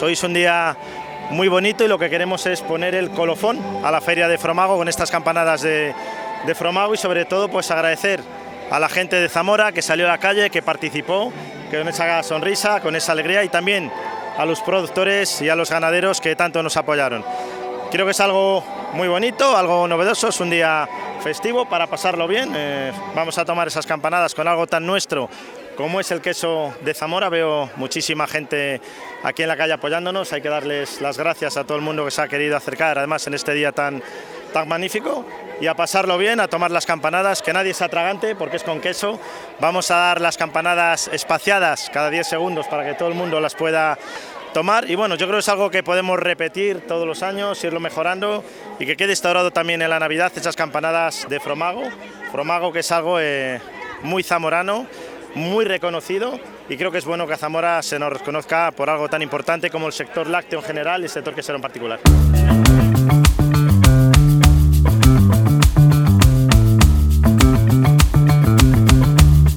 Hoy es un día muy bonito y lo que queremos es poner el colofón a la feria de Fromago con estas campanadas de, de Fromago y sobre todo pues agradecer a la gente de Zamora que salió a la calle, que participó, que con esa sonrisa, con esa alegría y también a los productores y a los ganaderos que tanto nos apoyaron. Creo que es algo muy bonito, algo novedoso, es un día festivo para pasarlo bien. Eh, vamos a tomar esas campanadas con algo tan nuestro como es el queso de Zamora. Veo muchísima gente aquí en la calle apoyándonos. Hay que darles las gracias a todo el mundo que se ha querido acercar, además en este día tan, tan magnífico. Y a pasarlo bien, a tomar las campanadas, que nadie se atragante porque es con queso. Vamos a dar las campanadas espaciadas cada 10 segundos para que todo el mundo las pueda tomar y bueno, yo creo que es algo que podemos repetir todos los años, irlo mejorando y que quede instaurado también en la Navidad esas campanadas de Fromago, Fromago que es algo eh, muy zamorano muy reconocido y creo que es bueno que a Zamora se nos reconozca por algo tan importante como el sector lácteo en general y el sector quesero en particular.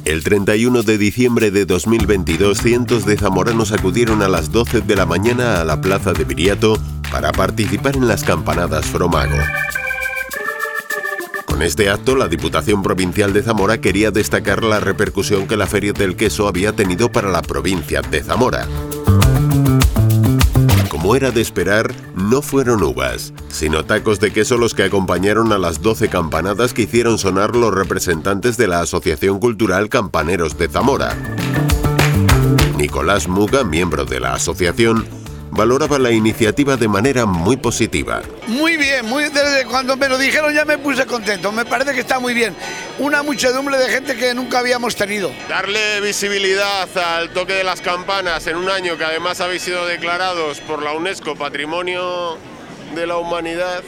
El 31 de diciembre de 2022, cientos de zamoranos acudieron a las 12 de la mañana a la plaza de Viriato para participar en las campanadas Fromago. Con este acto, la Diputación Provincial de Zamora quería destacar la repercusión que la Feria del Queso había tenido para la provincia de Zamora. Como era de esperar, no fueron uvas, sino tacos de queso los que acompañaron a las 12 campanadas que hicieron sonar los representantes de la Asociación Cultural Campaneros de Zamora. Nicolás Muga, miembro de la asociación, valoraba la iniciativa de manera muy positiva. Muy bien, muy, desde cuando me lo dijeron ya me puse contento, me parece que está muy bien. Una muchedumbre de gente que nunca habíamos tenido. Darle visibilidad al toque de las campanas en un año que además habéis sido declarados por la UNESCO Patrimonio de la Humanidad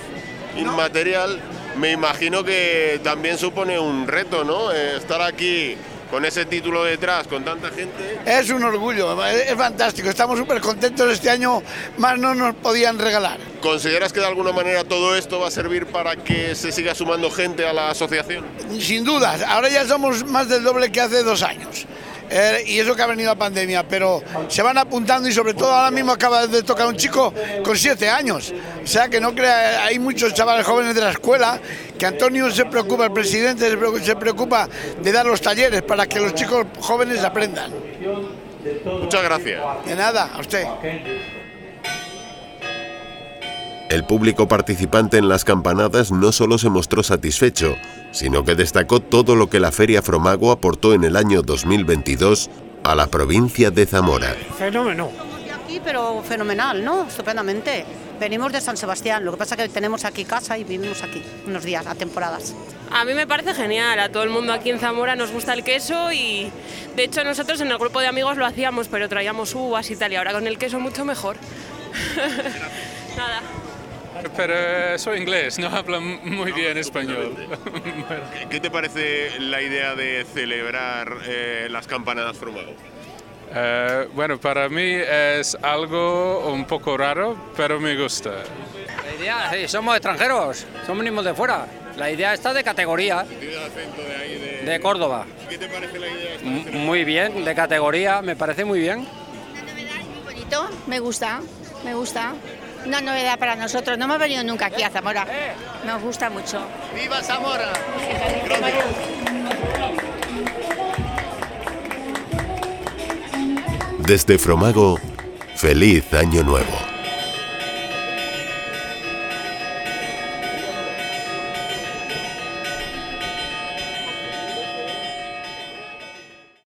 Inmaterial, me imagino que también supone un reto, ¿no? Eh, estar aquí con ese título detrás, con tanta gente. Es un orgullo, es fantástico, estamos súper contentos este año, más no nos podían regalar. ¿Consideras que de alguna manera todo esto va a servir para que se siga sumando gente a la asociación? Sin duda, ahora ya somos más del doble que hace dos años. Eh, y eso que ha venido la pandemia, pero se van apuntando y sobre todo ahora mismo acaba de tocar un chico con siete años. O sea que no crea, hay muchos chavales jóvenes de la escuela que Antonio se preocupa, el presidente se preocupa de dar los talleres para que los chicos jóvenes aprendan. Muchas gracias. De nada, a usted. El público participante en las campanadas no solo se mostró satisfecho, sino que destacó todo lo que la Feria Fromago aportó en el año 2022 a la provincia de Zamora. Fenómeno. Aquí, pero fenomenal, ¿no? Estupendamente. Venimos de San Sebastián, lo que pasa es que tenemos aquí casa y vivimos aquí unos días, a temporadas. A mí me parece genial, a todo el mundo aquí en Zamora nos gusta el queso y de hecho nosotros en el grupo de amigos lo hacíamos, pero traíamos uvas y tal, y ahora con el queso mucho mejor. Nada pero soy inglés, no hablo muy bien español. ¿Qué te parece la idea de celebrar eh, las campanadas Fromago? Eh, bueno, para mí es algo un poco raro, pero me gusta. La idea, sí, somos extranjeros, somos venimos de fuera. La idea está de categoría. De, de, Córdoba. ¿Qué te parece la idea? Muy bien, de categoría, me parece muy bien. Una novedad muy bonito, me gusta, me gusta una novedad para nosotros. No hemos venido nunca aquí a Zamora. Nos gusta mucho. ¡Viva Zamora! Desde Fromago, feliz año nuevo.